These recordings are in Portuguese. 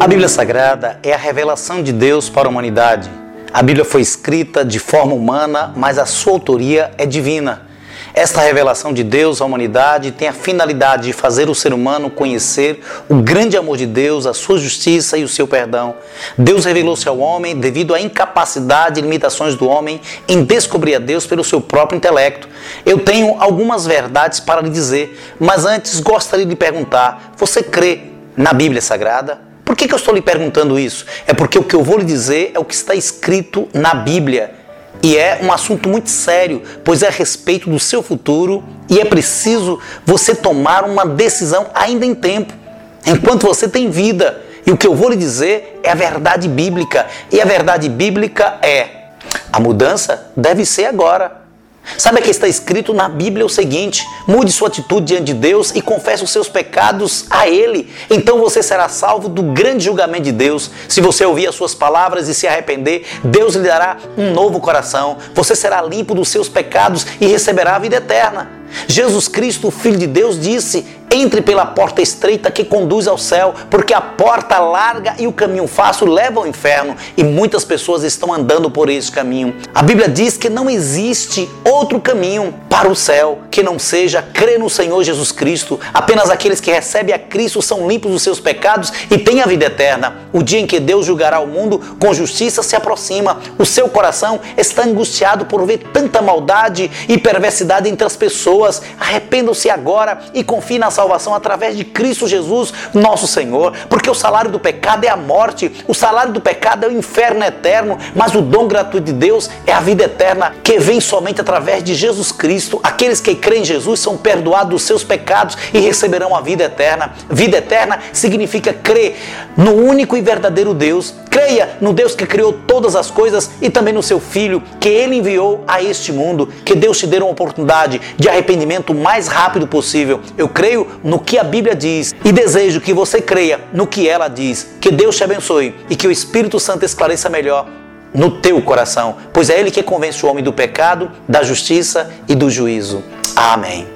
a Bíblia Sagrada é a revelação de Deus para a humanidade. A Bíblia foi escrita de forma humana, mas a sua autoria é divina. Esta revelação de Deus à humanidade tem a finalidade de fazer o ser humano conhecer o grande amor de Deus, a sua justiça e o seu perdão. Deus revelou-se ao homem devido à incapacidade e limitações do homem em descobrir a Deus pelo seu próprio intelecto. Eu tenho algumas verdades para lhe dizer, mas antes gostaria de lhe perguntar: você crê na Bíblia Sagrada? Que, que eu estou lhe perguntando isso? É porque o que eu vou lhe dizer é o que está escrito na Bíblia. E é um assunto muito sério, pois é a respeito do seu futuro e é preciso você tomar uma decisão ainda em tempo, enquanto você tem vida. E o que eu vou lhe dizer é a verdade bíblica. E a verdade bíblica é: a mudança deve ser agora. Sabe que está escrito na Bíblia o seguinte: mude sua atitude diante de Deus e confesse os seus pecados a Ele. Então você será salvo do grande julgamento de Deus. Se você ouvir as suas palavras e se arrepender, Deus lhe dará um novo coração. Você será limpo dos seus pecados e receberá a vida eterna. Jesus Cristo, Filho de Deus, disse: entre pela porta estreita que conduz ao céu, porque a porta larga e o caminho fácil levam ao inferno e muitas pessoas estão andando por esse caminho. A Bíblia diz que não existe outro caminho para o céu que não seja crer no Senhor Jesus Cristo. Apenas aqueles que recebem a Cristo são limpos dos seus pecados e têm a vida eterna. O dia em que Deus julgará o mundo com justiça se aproxima. O seu coração está angustiado por ver tanta maldade e perversidade entre as pessoas. Arrependam-se agora e confiem nas salvação através de Cristo Jesus, nosso Senhor, porque o salário do pecado é a morte, o salário do pecado é o inferno eterno, mas o dom gratuito de Deus é a vida eterna que vem somente através de Jesus Cristo. Aqueles que creem em Jesus são perdoados dos seus pecados e receberão a vida eterna. Vida eterna significa crer no único e verdadeiro Deus. Creia no Deus que criou todas as coisas e também no seu Filho que ele enviou a este mundo. Que Deus te dê uma oportunidade de arrependimento o mais rápido possível. Eu creio no que a Bíblia diz e desejo que você creia no que ela diz. Que Deus te abençoe e que o Espírito Santo esclareça melhor no teu coração, pois é Ele que convence o homem do pecado, da justiça e do juízo. Amém.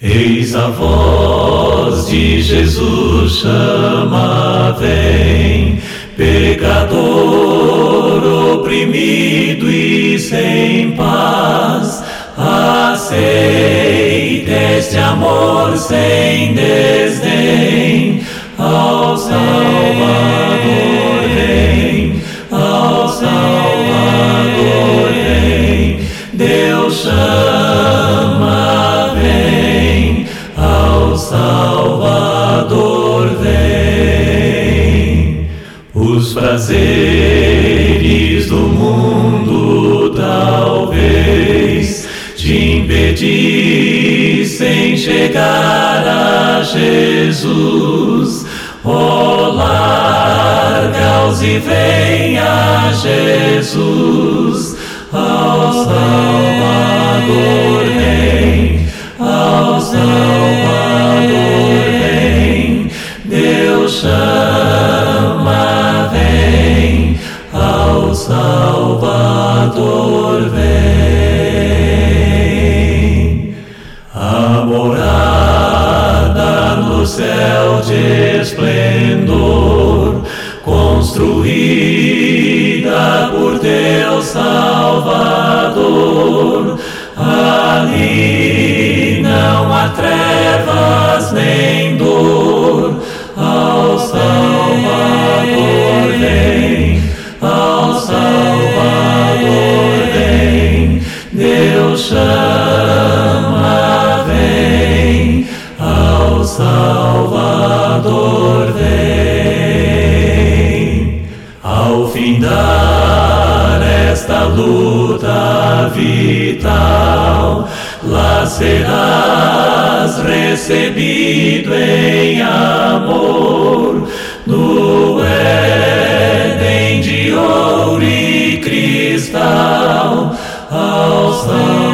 Eis a voz de Jesus chama, vem, pecador oprimido e sem paz, aceita este amor sem desdém ao Salvador prazeres do mundo talvez te impedir sem chegar a Jesus. Oh, larga-os e vem a Jesus, ao Salvador Salvador vem, a morada no céu de esplendor, construída por Deus Salvador. Ali não há trevas nem luta vital, lá serás recebido em amor no Éden de ouro e cristal ao Salvador.